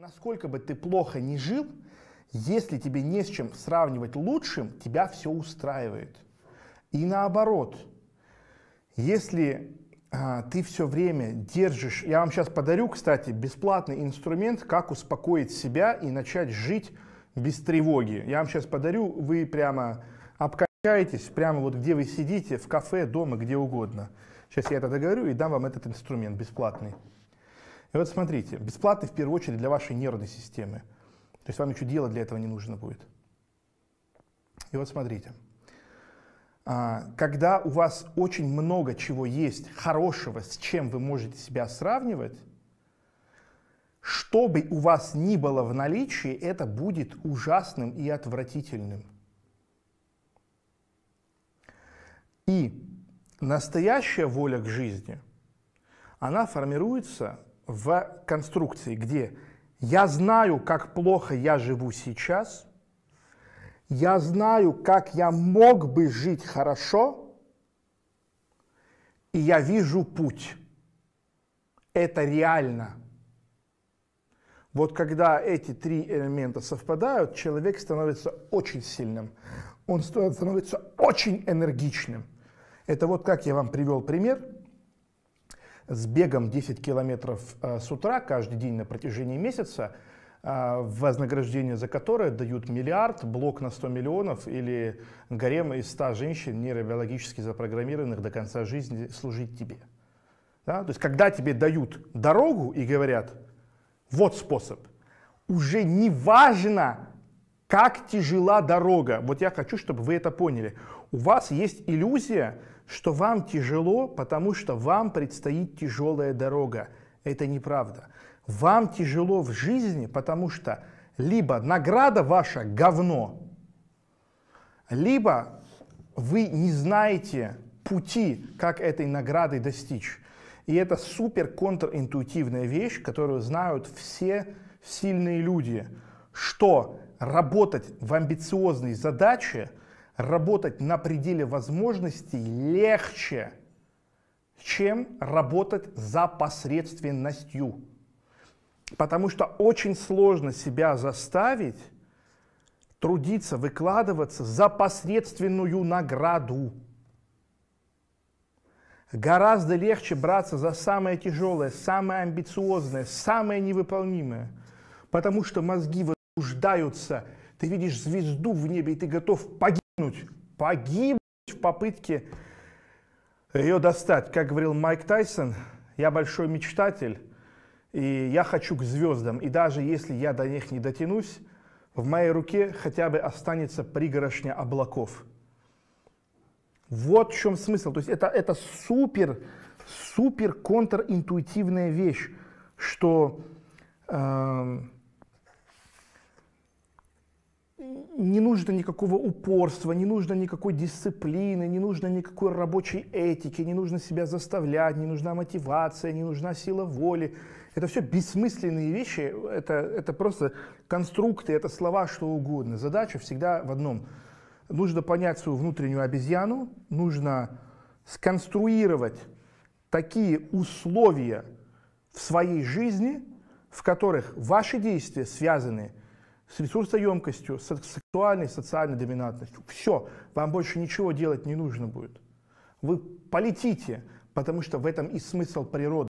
Насколько бы ты плохо не жил, если тебе не с чем сравнивать лучшим, тебя все устраивает. И наоборот, если а, ты все время держишь, я вам сейчас подарю, кстати, бесплатный инструмент, как успокоить себя и начать жить без тревоги. Я вам сейчас подарю, вы прямо обкачаетесь, прямо вот где вы сидите, в кафе, дома, где угодно. Сейчас я это договорю и дам вам этот инструмент бесплатный. И вот смотрите, бесплатный в первую очередь для вашей нервной системы. То есть вам ничего делать для этого не нужно будет. И вот смотрите, а, когда у вас очень много чего есть хорошего, с чем вы можете себя сравнивать, что бы у вас ни было в наличии, это будет ужасным и отвратительным. И настоящая воля к жизни, она формируется в конструкции, где я знаю, как плохо я живу сейчас, я знаю, как я мог бы жить хорошо, и я вижу путь. Это реально. Вот когда эти три элемента совпадают, человек становится очень сильным, он становится очень энергичным. Это вот как я вам привел пример – с бегом 10 километров э, с утра каждый день на протяжении месяца, э, вознаграждение за которое дают миллиард, блок на 100 миллионов или гарем из 100 женщин, нейробиологически запрограммированных до конца жизни служить тебе. Да? То есть, когда тебе дают дорогу и говорят, вот способ, уже не важно, как тяжела дорога. Вот я хочу, чтобы вы это поняли. У вас есть иллюзия, что вам тяжело, потому что вам предстоит тяжелая дорога. Это неправда. Вам тяжело в жизни, потому что либо награда ваша говно, либо вы не знаете пути, как этой награды достичь. И это супер контринтуитивная вещь, которую знают все сильные люди, что работать в амбициозной задаче – работать на пределе возможностей легче, чем работать за посредственностью. Потому что очень сложно себя заставить трудиться, выкладываться за посредственную награду. Гораздо легче браться за самое тяжелое, самое амбициозное, самое невыполнимое. Потому что мозги возбуждаются, ты видишь звезду в небе, и ты готов погибнуть погибнуть в попытке ее достать. Как говорил Майк Тайсон, я большой мечтатель, и я хочу к звездам. И даже если я до них не дотянусь, в моей руке хотя бы останется пригорошня облаков. Вот в чем смысл. То есть это, это супер, супер контринтуитивная вещь, что э, не нужно никакого упорства, не нужно никакой дисциплины, не нужно никакой рабочей этики, не нужно себя заставлять, не нужна мотивация, не нужна сила воли. Это все бессмысленные вещи, это, это просто конструкты, это слова, что угодно. Задача всегда в одном. Нужно понять свою внутреннюю обезьяну, нужно сконструировать такие условия в своей жизни, в которых ваши действия связаны с ресурсоемкостью, с сексуальной, социальной доминантностью. Все, вам больше ничего делать не нужно будет. Вы полетите, потому что в этом и смысл природы.